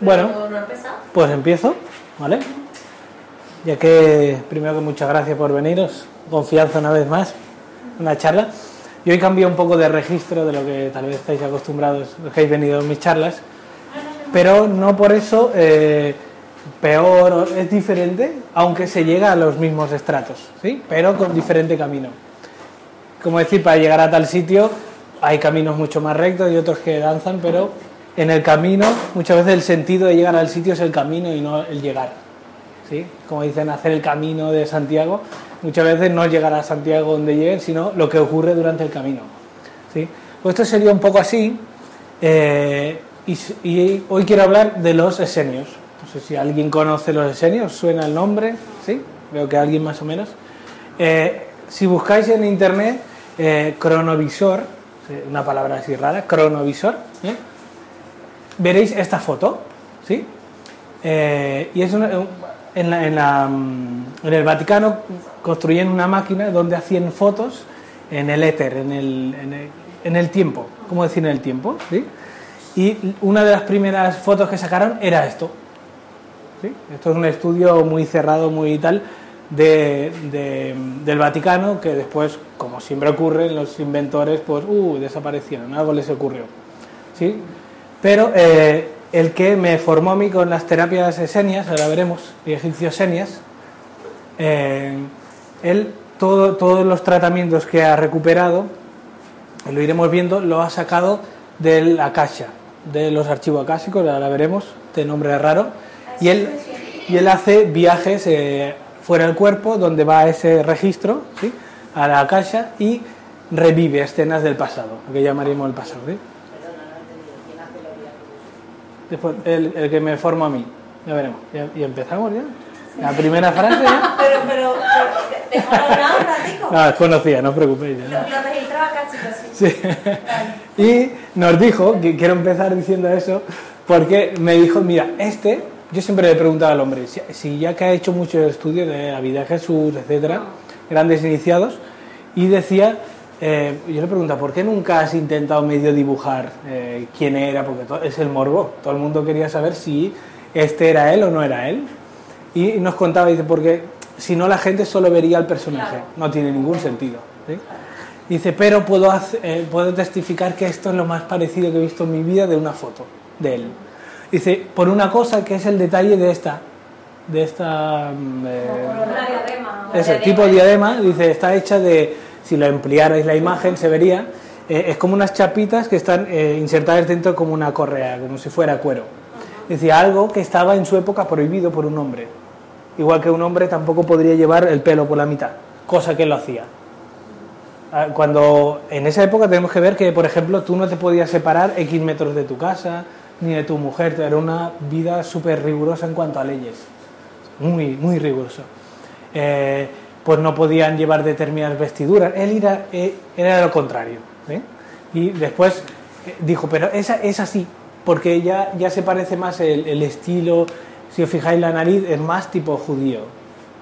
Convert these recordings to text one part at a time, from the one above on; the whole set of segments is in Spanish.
Bueno, pues empiezo, ¿vale? Ya que primero que muchas gracias por veniros, confianza una vez más, una charla. Y hoy cambio un poco de registro de lo que tal vez estáis acostumbrados, los que habéis venido a mis charlas, pero no por eso eh, peor, es diferente, aunque se llega a los mismos estratos, ¿sí? Pero con diferente camino. Como decir, para llegar a tal sitio hay caminos mucho más rectos y otros que danzan, pero en el camino, muchas veces el sentido de llegar al sitio es el camino y no el llegar. ¿sí? Como dicen, hacer el camino de Santiago, muchas veces no llegar a Santiago donde lleguen, sino lo que ocurre durante el camino. ¿sí? Pues esto sería un poco así, eh, y, hoy quiero hablar de los esenios. No sé si alguien conoce los esenios, suena el nombre, ¿sí? Veo que alguien más o menos. Eh, si buscáis en internet eh, cronovisor, una palabra así rara, cronovisor, ¿eh? veréis esta foto, ¿sí? Eh, y es en, la, mm, en, el Vaticano construyen una máquina donde hacían fotos en el éter, en el, en el, tiempo, ¿cómo decir en el tiempo? ¿sí? Y una de las primeras fotos que sacaron era esto. ¿sí? Esto es un estudio muy cerrado, muy tal, de, del Vaticano, que después, como siempre ocurre, los inventores, pues, uh, desaparecieron, algo les ocurrió. ¿sí? Pero eh, el que me formó a mí con las terapias esenias, ahora veremos, y egipcios senias, eh, él, todo, todos los tratamientos que ha recuperado, lo iremos viendo, lo ha sacado del Akasha, de los archivos acásicos, ahora veremos, de nombre raro, y él, y él hace viajes eh, fuera del cuerpo, donde va ese registro, ¿sí? a la Akasha, y revive escenas del pasado, lo que llamaríamos el pasado. ¿sí? Después, el, el, que me forma a mí. Ya veremos. ¿Y empezamos ya? La primera frase ya. pero, pero, pero nada un ratico. No, desconocía, no os preocupéis. Ya. Lo, lo registraba casi casi. Sí. y nos dijo, que quiero empezar diciendo eso, porque me dijo, mira, este, yo siempre le preguntaba al hombre, si, si ya que ha hecho muchos estudios de la vida de Jesús, etcétera, grandes iniciados, y decía eh, yo le pregunto, ¿por qué nunca has intentado medio dibujar eh, quién era? Porque es el morbo. Todo el mundo quería saber si este era él o no era él. Y nos contaba, dice, porque si no la gente solo vería al personaje. No tiene ningún sentido. Dice, pero puedo, eh, puedo testificar que esto es lo más parecido que he visto en mi vida de una foto de él. Dice, por una cosa que es el detalle de esta, de esta... Mm, diadema. Ese tipo de diadema, dice, está hecha de si lo ampliarais la imagen se vería, eh, es como unas chapitas que están eh, insertadas dentro como una correa, como si fuera cuero. Decía algo que estaba en su época prohibido por un hombre. Igual que un hombre tampoco podría llevar el pelo por la mitad, cosa que él lo hacía. Ah, cuando en esa época tenemos que ver que, por ejemplo, tú no te podías separar X metros de tu casa ni de tu mujer, era una vida súper rigurosa en cuanto a leyes, muy, muy riguroso. Eh, pues no podían llevar determinadas vestiduras. Él era, eh, era lo contrario. ¿eh? Y después eh, dijo, pero esa es así, porque ya, ya se parece más el, estilo, si os fijáis la nariz, es más tipo judío,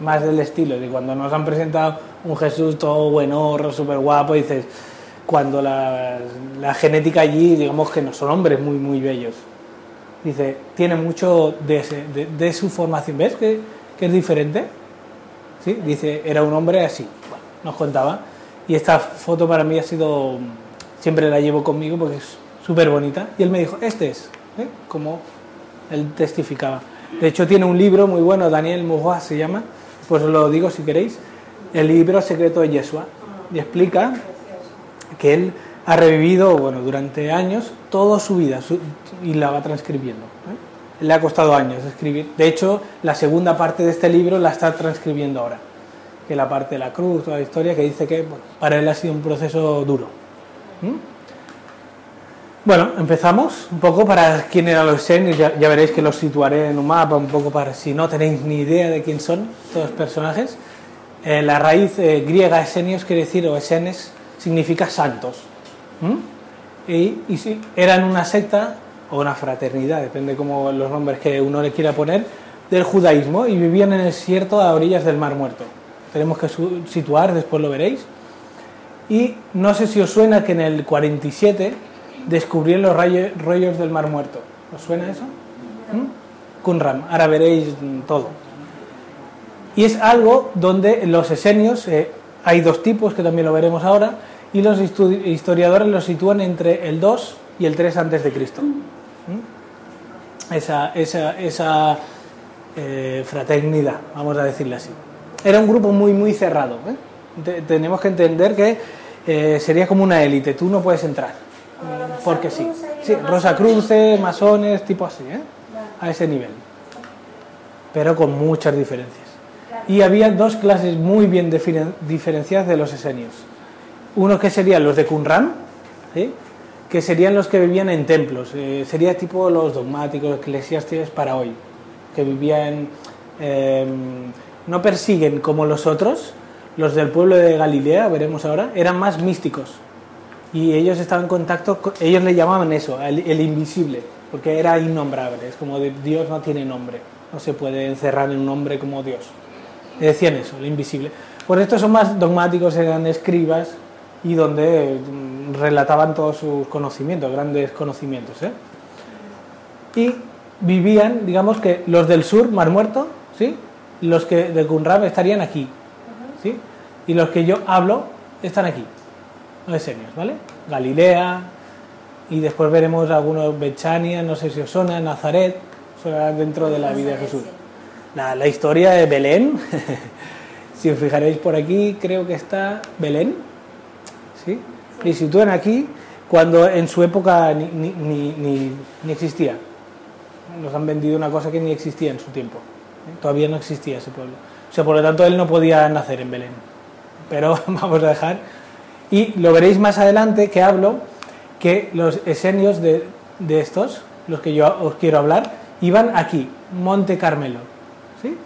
más del estilo, de cuando nos han presentado un Jesús todo buenorro, súper guapo, dices, cuando la, la, genética allí, digamos que no son hombres muy, muy bellos. Dice, tiene mucho de, de su formación. ¿Ves que, es diferente? ¿sí? Dice, era un hombre así, bueno, nos contaba. Y esta foto para mí ha sido, siempre la llevo conmigo porque es súper bonita. Y él me dijo, este es, ¿eh? como él testificaba. De hecho, tiene un libro muy bueno, Daniel Mujua se llama, pues lo digo si queréis, el libro secreto de Yeshua. Y explica que él ha revivido, bueno, durante años, toda su vida y la va transcribiendo. ¿eh? le ha costado años escribir. De hecho, la segunda parte de este libro la está transcribiendo ahora, que la parte de la cruz, toda la historia, que dice que para él ha sido un proceso duro. ¿Mm? Bueno, empezamos un poco para quién eran los esenios, ya, ya, veréis que los situaré en un mapa un poco para si no tenéis ni idea de quién son los personajes. Eh, la raíz eh, griega esenios quiere decir, o esenes, significa santos. ¿Mm? Y, y sí, eran una secta o una fraternidad, depende como los nombres que uno le quiera poner, del judaísmo y vivían en el desierto a orillas del Mar Muerto. Tenemos que situar, después lo veréis. Y no sé si os suena que en el 47 descubrieron los rollos del Mar Muerto. ¿Os suena eso? ¿Mm? Kunram, ahora veréis todo. Y es algo donde los esenios, eh, hay dos tipos que también lo veremos ahora, y los historiadores los sitúan entre el 2 y el 3 antes de Cristo. ¿Mm? Esa, esa, esa eh, fraternidad, vamos a decirle así. Era un grupo muy, muy cerrado. ¿eh? tenemos que entender que eh, sería como una élite, tú no puedes entrar porque sí. Sí, Rosa Cruces, masones, tipo así, ¿eh? A ese nivel. Pero con muchas diferencias. Y había dos clases muy bien diferenciadas de los esenios. Unos que serían los de Qumran, que serían los que vivían en templos. Eh, sería tipo los dogmáticos, eclesiásticos para hoy. Que vivían. Eh, no persiguen como los otros, los del pueblo de Galilea, veremos ahora, eran más místicos y ellos estaban en contacto, ellos le llamaban eso, el, invisible, porque era innombrable, es como Dios no tiene nombre, no se puede encerrar en un nombre como Dios. Decían eso, el invisible. Por esto son más dogmáticos, eran escribas y donde mm, relataban todos sus conocimientos, grandes conocimientos. ¿eh? Y vivían, digamos que los del sur, Mar Muerto, ¿sí? los que de Qumran estarían aquí, ¿sí? y los que yo hablo están aquí no esenios, ¿vale? Galilea, y después veremos algunos Bechania, no sé si os suena, Nazaret, dentro de la vida de Jesús. La, la historia de Belén, si os fijaréis por aquí, creo que está Belén, ¿sí? Y sitúan aquí cuando en su época ni, ni, ni, ni, existía. Nos han vendido una cosa que ni existía en su tiempo. ¿eh? Todavía no existía ese pueblo. O sea, por lo tanto, él no podía nacer en Belén. Pero vamos a dejar y lo veréis más adelante que hablo que los esenios de, de estos, los que yo os quiero hablar, iban aquí, Monte Carmelo. ¿Sí?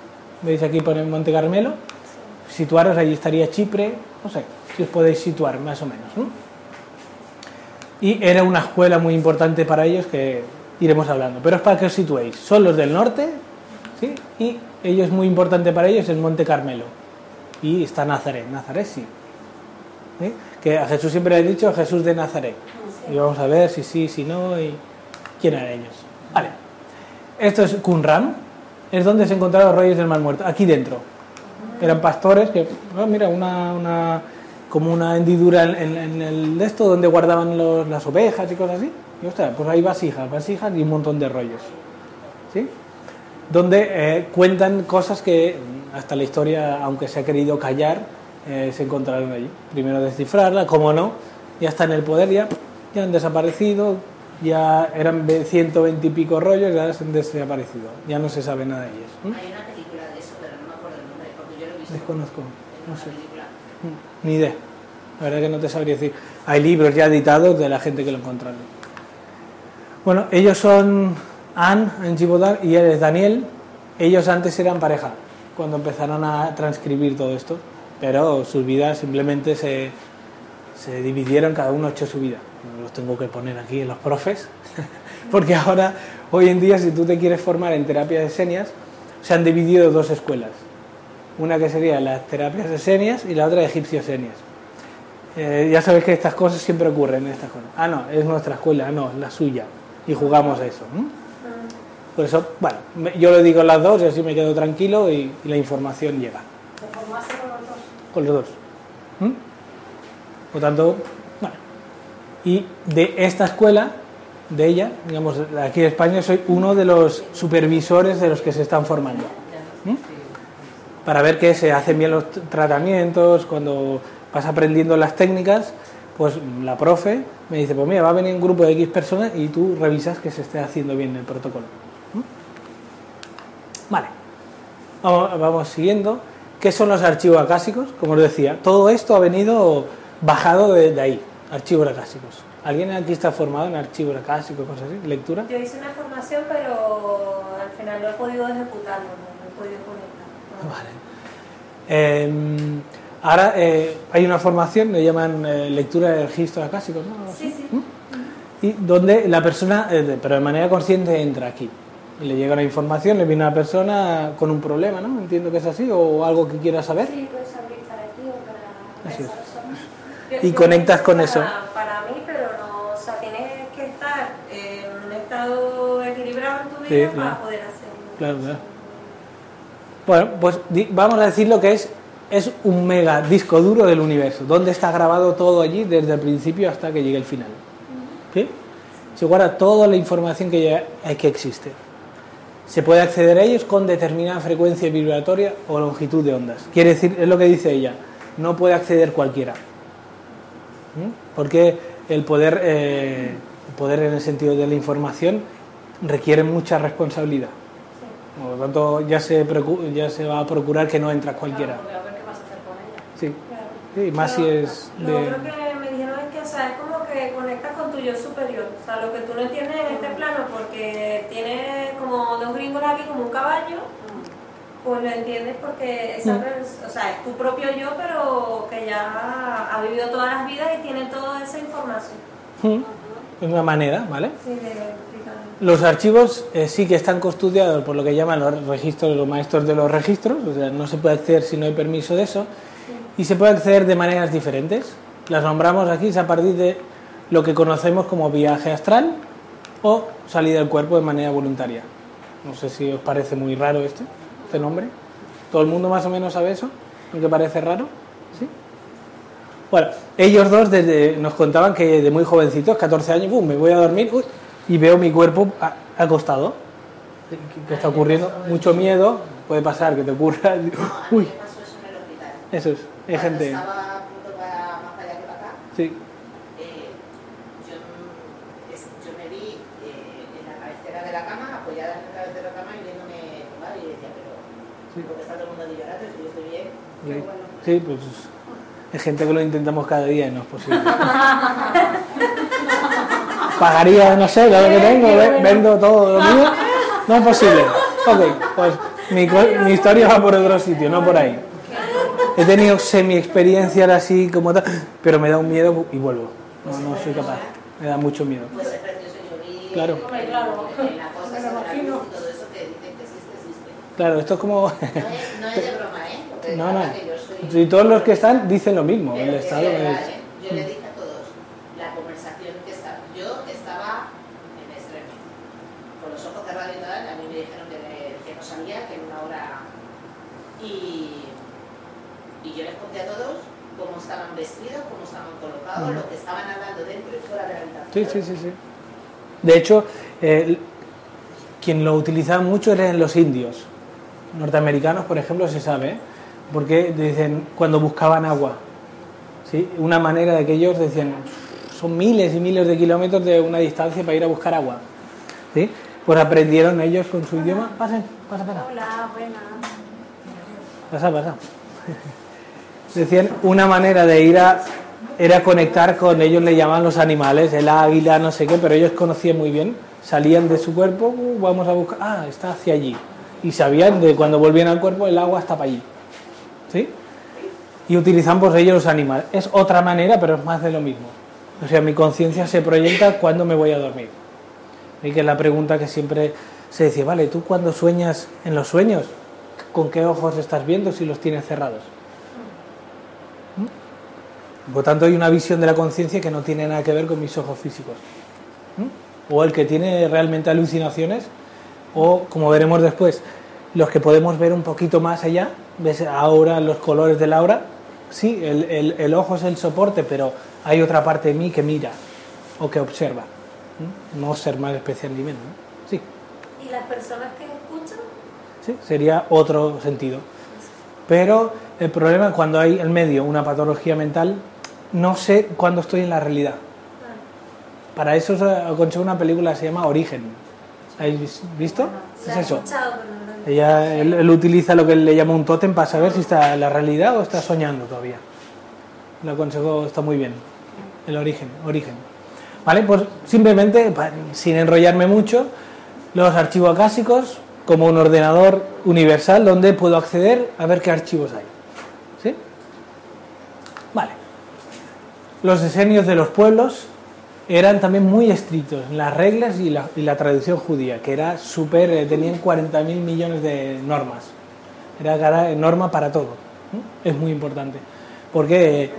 ¿Veis aquí ponen Monte Carmelo? Situaros, allí estaría Chipre, no sé, si os podéis situar más o menos. ¿no? Y era una escuela muy importante para ellos que iremos hablando. Pero es para que os situéis. Son los del norte, ¿sí? Y ellos muy importante para ellos es Monte Carmelo. Y está Nazaret. Nazaret sí. ¿Sí? que a Jesús siempre le he dicho Jesús de Nazaret. Y vamos a ver si sí, si no, y quién eran ellos. Vale. Esto es Qumran, es donde se encontraron los reyes del Mar Muerto, aquí dentro. Eran pastores que, oh, mira, una, una, como una hendidura en, el de esto donde guardaban los, las ovejas y cosas así. Y ostras, pues hay vasijas, vasijas y un montón de rollos. ¿Sí? Donde eh, cuentan cosas que hasta la historia, aunque se ha querido callar, eh, se encontraron allí. Primero descifrarla, como no, ya está en el poder, ya, ya han desaparecido, ya eran 120 y pico rollos, ya han desaparecido, ya no se sabe nada de ellos una película de eso, pero no me acuerdo el nombre, porque yo lo he visto. Desconozco, no sé. Ni idea. La verdad que no te sabría decir. Hay libros ya editados de la gente que lo encontraron. Bueno, ellos son Anne en Chibodar y él es Daniel. Ellos antes eran pareja, cuando empezaron a transcribir todo esto pero sus vidas simplemente se, se dividieron, cada uno hecho su vida. Los tengo que poner aquí en los profes, porque ahora, hoy en día, si tú te quieres formar en terapias de señas, se han dividido dos escuelas. Una que sería las terapias de señas y la otra egipcio señas. Eh, ya sabes que estas cosas siempre ocurren en estas cosas. Ah, no, es nuestra escuela, no, es la suya. Y jugamos a eso. Por eso, bueno, yo le digo las dos y así me quedo tranquilo y, y la información llega con los dos. ¿Mm? Por tanto, bueno. Y de esta escuela, de ella, digamos, aquí en España, soy uno de los supervisores de los que se están formando. ¿Mm? Para ver que se hacen bien los tratamientos, cuando vas aprendiendo las técnicas, pues la profe me dice, pues mira, va a venir un grupo de X personas y tú revisas que se esté haciendo bien el protocolo. ¿Mm? Vale, vamos, siguiendo. ¿Qué son los archivos acásicos? Como os decía, todo esto ha venido bajado de, ahí, archivos acásicos. ¿Alguien aquí está formado en archivos acásicos, cosas así? ¿Lectura? Yo hice una formación, pero al final no he podido ejecutarlo, no he podido conectar. Vale. Eh, ahora eh, hay una formación, le llaman eh, lectura de registros acásicos, ¿no? Sí, sí. Y donde la persona, eh, pero de manera consciente, entra aquí. Y le llega la información, le viene a la persona con un problema, ¿no? Entiendo que es así, o algo que quiera saber. Sí, puedes abrir para ti o para Así esa persona. Y Yo- conectas con para- eso. Para mí, pero no, o sea, tienes que estar en un estado equilibrado en tu Sí, vida claro. para poder hacerlo. Claro, claro. Bueno, pues vamos a decir lo que es, es un mega disco duro del universo, donde está grabado todo allí desde el principio hasta que llegue el final. ¿Sí? Se guarda toda la información que, ya- que existe. Se puede acceder a ellos con determinada frecuencia vibratoria o longitud de ondas. Quiere decir, es lo que dice ella, no puede acceder cualquiera. ¿Mm? Porque el poder, eh, el poder en el sentido de la información requiere mucha responsabilidad. Por lo tanto, ya se, ya se va a procurar que no entra cualquiera. Porque a ver qué vas a hacer con ella. Sí, Claro. sí, más si Lo- es Lo de... otro que me dijeron es que, o sea, es como que conectas con tu yo superior. O sea, lo que tú no entiendes en este plano, porque tienes como dos gringos aquí, como un caballo, pues lo entiendes porque esa Mm. o sea, es tu propio yo, pero que ya ha vivido todas las vidas y tiene toda esa información. Mm, Es una manera, ¿vale? Sí, de. Los archivos eh, sí que están custodiados por lo que llaman los registros, los maestros de los registros, o sea, no se puede acceder si no hay permiso de eso, y se puede acceder de maneras diferentes. Las nombramos aquí a partir de lo que conocemos como viaje astral o salida del cuerpo de manera voluntaria. No sé si os parece muy raro esto, este nombre. ¿Todo el mundo más o menos sabe eso? ¿Aunque parece raro? ¿Sí? Bueno, ellos dos desde, nos contaban que de muy jovencitos, 14 años, ¡bum! me voy a dormir uy, y veo mi cuerpo acostado. ¿Qué, está ocurriendo? Mucho miedo, puede pasar que te ocurra. Uy, eso en el hospital. eso es, hay gente. Sí, yo, es- yo me vi en la cabecera de la cama, apoyada en la cabecera de la cama y viéndome tomar y decía, pero Sí. porque está todo el mundo de llorando, si yo estoy bien, sí, qué bueno. sí, pues hay gente que lo intentamos cada día y no es posible. Pagaría, no sé, lo que tengo, ve- vendo todo lo mío. No es posible. Ok, pues mi, mi historia va por otro sitio, no por ahí. He tenido semi-experiencias así como tal, pero me da un miedo y vuelvo. No, no soy capaz. Me da mucho miedo. Pues Claro. claro. esto es como... No es, de broma, ¿eh? No, no. Y todos los que están dicen lo mismo. El estado es... ¿eh? Yo le dije a todos, la conversación que estaba, yo estaba en extremo, con los ojos cerrados y tal, a mí me dijeron que, que no sabía, que en una hora... Y, y yo les conté a todos cómo estaban vestidos, cómo estaban colocados, lo que estaban hablando dentro y fuera de la habitación. Sí, sí, sí, sí. De hecho, eh, quien lo utilizaba mucho eran los indios. Norteamericanos, por ejemplo, se sabe, ¿eh? porque dicen cuando buscaban agua. ¿sí? Una manera de que ellos decían, son miles y miles de kilómetros de una distancia para ir a buscar agua. ¿sí? Pues aprendieron ellos con su idioma. Pasen, pasa, pasa. Hola, buenas. Pasa, pasa. Decían una manera de ir a era conectar con ellos le llaman los animales, el águila, no sé qué, pero ellos conocían muy bien, salían de su cuerpo, "Uh, vamos a buscar, ah, está hacia allí. Y sabían de cuando volvían al cuerpo el agua está para allí. ¿Sí? Y utilizan por ellos los animales. Es otra manera, pero es más de lo mismo. O sea, mi conciencia se proyecta cuando me voy a dormir. Y que es la pregunta que siempre se decía, vale, tú cuando sueñas en los sueños, ¿con qué ojos estás viendo si los tienes cerrados? Por tanto, hay una visión de la conciencia que no tiene nada que ver con mis ojos físicos. ¿Mm? O el que tiene realmente alucinaciones, o como veremos después, los que podemos ver un poquito más allá, ves ahora los colores del aura, sí, el, el- el ojo es el soporte, pero hay otra parte de mí que mira o que observa. ¿Mm? No ser más especial ni menos. ¿no? Sí. ¿Y las personas que escuchan? Sí, sería otro sentido. Pero el problema es cuando hay en medio una patología mental, no sé cuándo estoy en la realidad. Para eso os aconsejo una película que se llama Origen. ¿Habéis visto? La Es eso. he Ella, él, él utiliza lo que él le llama un tótem para saber si está en la realidad o está soñando todavía. Lo aconsejo, está muy bien. El origen, origen. ¿Vale? Pues simplemente, sin enrollarme mucho, los archivos acásicos como un ordenador universal donde puedo acceder a ver qué archivos hay. ¿Sí? Vale. Los esenios de los pueblos eran también muy estrictos en las reglas y la, y la tradición judía, que era súper, eh, tenían 40.000 millones de normas. Era norma para todo. Es muy importante. Porque...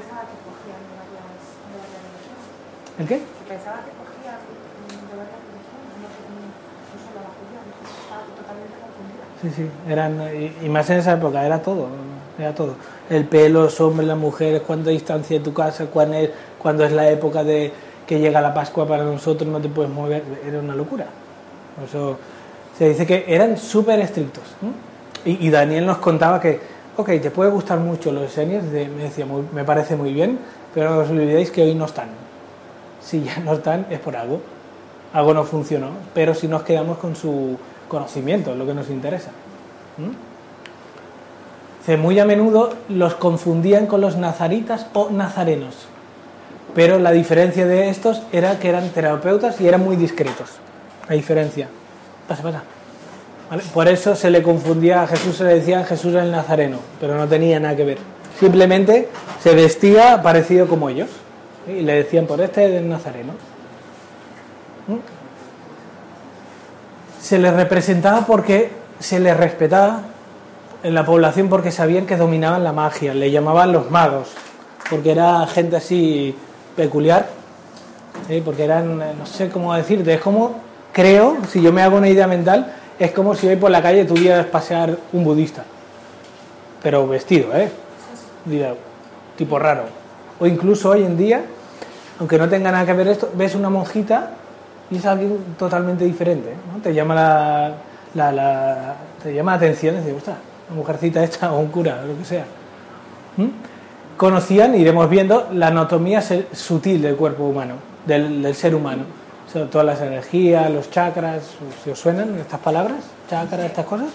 ¿El qué? Pensaba que cogía de varias no solo la judía, estaba totalmente confundida. Sí, sí, eran, y, más en esa época, era todo, era todo. El pelo, los hombres, las mujeres, cuánta distancia de tu casa, cuándo es, cuándo es la época de que llega la Pascua para nosotros, no te puedes mover, era una locura. Eso se dice que eran súper estrictos. Y, Daniel nos contaba que, ok, te puede gustar mucho los seniors, me decía, me parece muy bien, pero no os olvidéis que hoy no están. Si ya no están, es por algo. Algo no funcionó, pero si nos quedamos con su conocimiento, es lo que nos interesa. Muy a menudo los confundían con los nazaritas o nazarenos pero la diferencia de estos era que eran terapeutas y eran muy discretos. La diferencia. Pasa, pasa. Por eso se le confundía a Jesús, se le decía Jesús el Nazareno, pero no tenía nada que ver. Simplemente se vestía parecido como ellos. Y le decían, por este es el Nazareno. ¿Mm? Se les representaba porque se les respetaba en la población porque sabían que dominaban la magia, le llamaban los magos, porque era gente así peculiar, porque eran, no sé cómo decirte, es como, creo, si yo me hago una idea mental, es como si hoy por la calle tuvieras pasear un budista, pero vestido, ¿eh? tipo raro. O incluso hoy en día, aunque no tenga nada que ver esto, ves una monjita y es alguien totalmente diferente, ¿no? Te llama la, la, te llama la atención y dices, ostras, una mujercita esta o un cura, o lo que sea. ¿Mm? conocían, iremos viendo, la anatomía sutil del cuerpo humano, del, ser humano. todas las energías, los chakras, si os suenan estas palabras, chakras, estas cosas.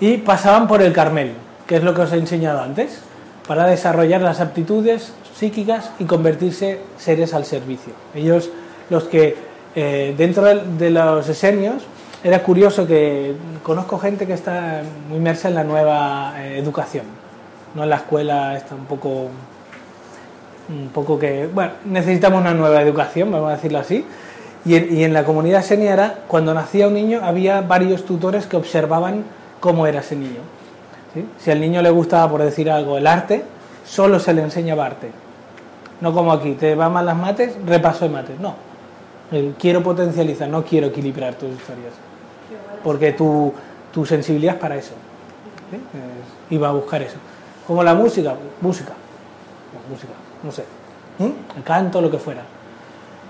Y pasaban por el Carmel, que es lo que os he enseñado antes, para desarrollar las aptitudes psíquicas y convertirse seres al servicio. Ellos, los que eh, dentro de los esenios, era curioso que conozco gente que está muy inmersa en la nueva eh, educación no en la escuela está un poco un poco que bueno necesitamos una nueva educación vamos a decirlo así. Y en, la comunidad senia era cuando nacía un niño había varios tutores que observaban cómo era ese niño si al niño le gustaba por decir algo el arte solo se le enseñaba arte. No como aquí te va mal las mates repaso de mates. No. Quiero potencializar no quiero equilibrar tus historias porque tu, tu sensibilidad es para eso iba a buscar eso como la música, música, música, no sé, el canto, lo que fuera.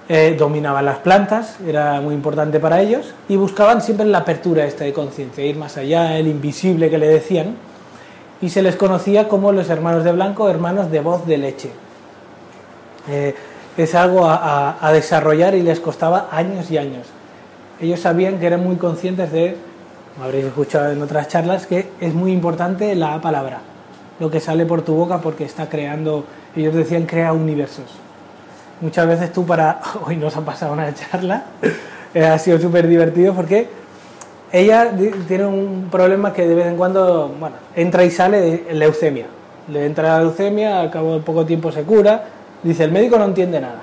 Eh, dominaban las plantas, era muy importante para ellos, y buscaban siempre la apertura esta de conciencia, ir más allá, el invisible que le decían, y se les conocía como los hermanos de blanco, hermanos de voz de leche. Eh, es algo a, desarrollar y les costaba años y años. Ellos sabían que eran muy conscientes de, como habréis escuchado en otras charlas, que es muy importante la palabra lo que sale por tu boca porque está creando, ellos decían, crea universos. Muchas veces tú para, hoy nos ha pasado una charla, eh, ha sido súper divertido porque ella tiene un problema que de vez en cuando, bueno, entra y sale de leucemia. Le entra la leucemia, al cabo de poco tiempo se cura, dice, el médico no entiende nada.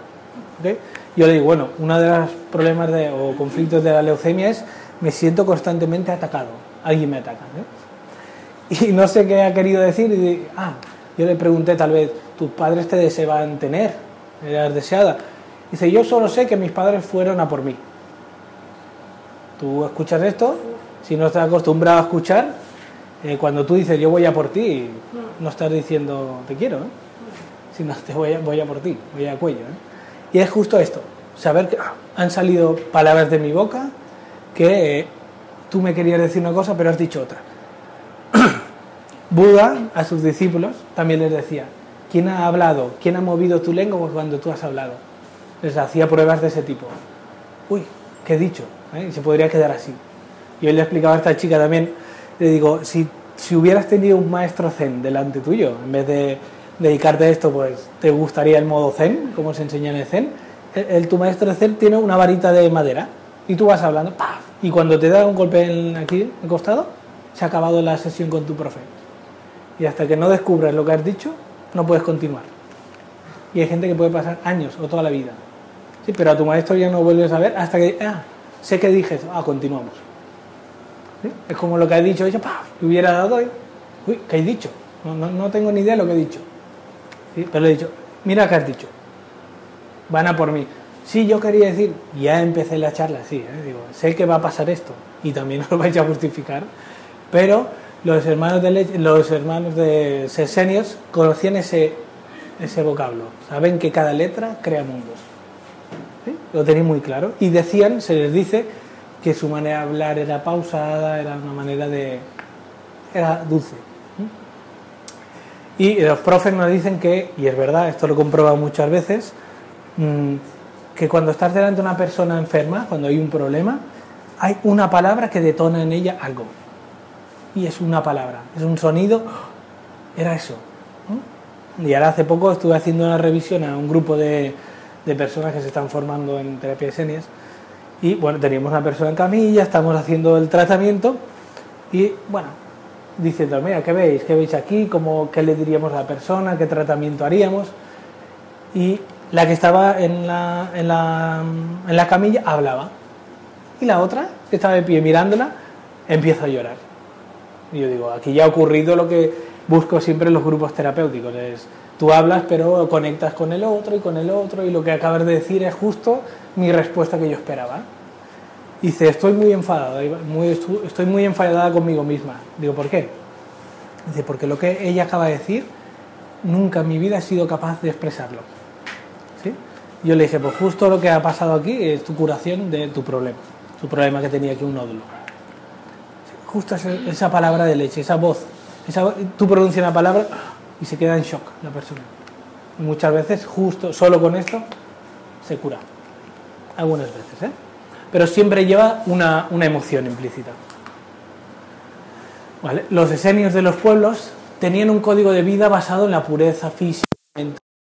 Yo le digo, bueno, uno de los problemas de, o conflictos de la leucemia es, me siento constantemente atacado, alguien me ataca y no sé qué ha querido decir. Y ah, yo le pregunté tal vez, ¿tus padres te deseaban tener? ¿Eras deseada? Dice, yo solo sé que mis padres fueron a por mí. ¿Tú escuchas esto? Si no estás acostumbrado a escuchar, eh, cuando tú dices yo voy a por ti, no estás diciendo te quiero, ¿eh? sino te voy a, voy a por ti, voy a cuello. ¿eh? Y es justo esto, saber que han salido palabras de mi boca que eh, tú me querías decir una cosa pero has dicho otra. Buda a sus discípulos también les decía, ¿quién ha hablado? ¿Quién ha movido tu lengua cuando tú has hablado? Les hacía pruebas de ese tipo. Uy, ¿qué he dicho? ¿Eh? Y se podría quedar así. Y hoy le explicaba a esta chica también, le digo, si, si hubieras tenido un maestro zen delante tuyo, en vez de dedicarte a esto, pues te gustaría el modo Zen, como se enseña en el Zen. El, tu maestro Zen tiene una varita de madera y tú vas hablando, y cuando te da un golpe en, aquí, en el costado, se ha acabado la sesión con tu profe. Y hasta que no descubras lo que has dicho, no puedes continuar. Y hay gente que puede pasar años o toda la vida. Sí, pero a tu maestro ya no vuelves a ver hasta que, ah, sé que dije eso, ah, continuamos. Es como lo que has dicho, ella, ¡paf! hubiera dado, uy, ¿qué he dicho? No, no, tengo ni idea de lo que he dicho. Pero le he dicho, mira qué has dicho. Van a por mí. Sí, yo quería decir, ya empecé la charla, sí, ¿eh? digo, sé que va a pasar esto y también os vais a justificar, pero los hermanos de, los hermanos de Sesenios conocían ese, ese vocablo, saben que cada letra crea mundos. Lo tenéis muy claro. Y decían, se les dice, que su manera de hablar era pausada, era una manera de... era dulce. Y los profes nos dicen que, y es verdad, esto lo he comprobado muchas veces, mm, que cuando estás delante de una persona enferma, cuando hay un problema, hay una palabra que detona en ella algo. Y es una palabra, es un sonido, era eso. Y ahora hace poco estuve haciendo una revisión a un grupo de, de personas que se están formando en terapia de señas y bueno, teníamos una persona en camilla, estamos haciendo el tratamiento y bueno, diciendo, mira, ¿qué veis? ¿Qué veis aquí? ¿Cómo, ¿Qué le diríamos a la persona? ¿Qué tratamiento haríamos? Y la que estaba en la, en la, en la camilla hablaba. Y la otra, que estaba de pie mirándola, empieza a llorar. Y yo digo, aquí ya ha ocurrido lo que busco siempre en los grupos terapéuticos. Es, tú hablas, pero conectas con el otro y con el otro, y lo que acabas de decir es justo mi respuesta que yo esperaba. Dice, estoy muy enfadada, estoy muy enfadada conmigo misma. Digo, ¿por qué? Dice, porque lo que ella acaba de decir, nunca en mi vida he sido capaz de expresarlo. ¿Sí? Yo le dije, pues justo lo que ha pasado aquí es tu curación de tu problema, tu problema que tenía aquí un nódulo. Justo esa palabra de leche, esa voz, esa, tú pronuncias una palabra y se queda en shock la persona. Muchas veces, justo solo con esto, se cura. Algunas veces, ¿eh? Pero siempre lleva una, emoción implícita. Los esenios de los pueblos tenían un código de vida basado en la pureza física, mental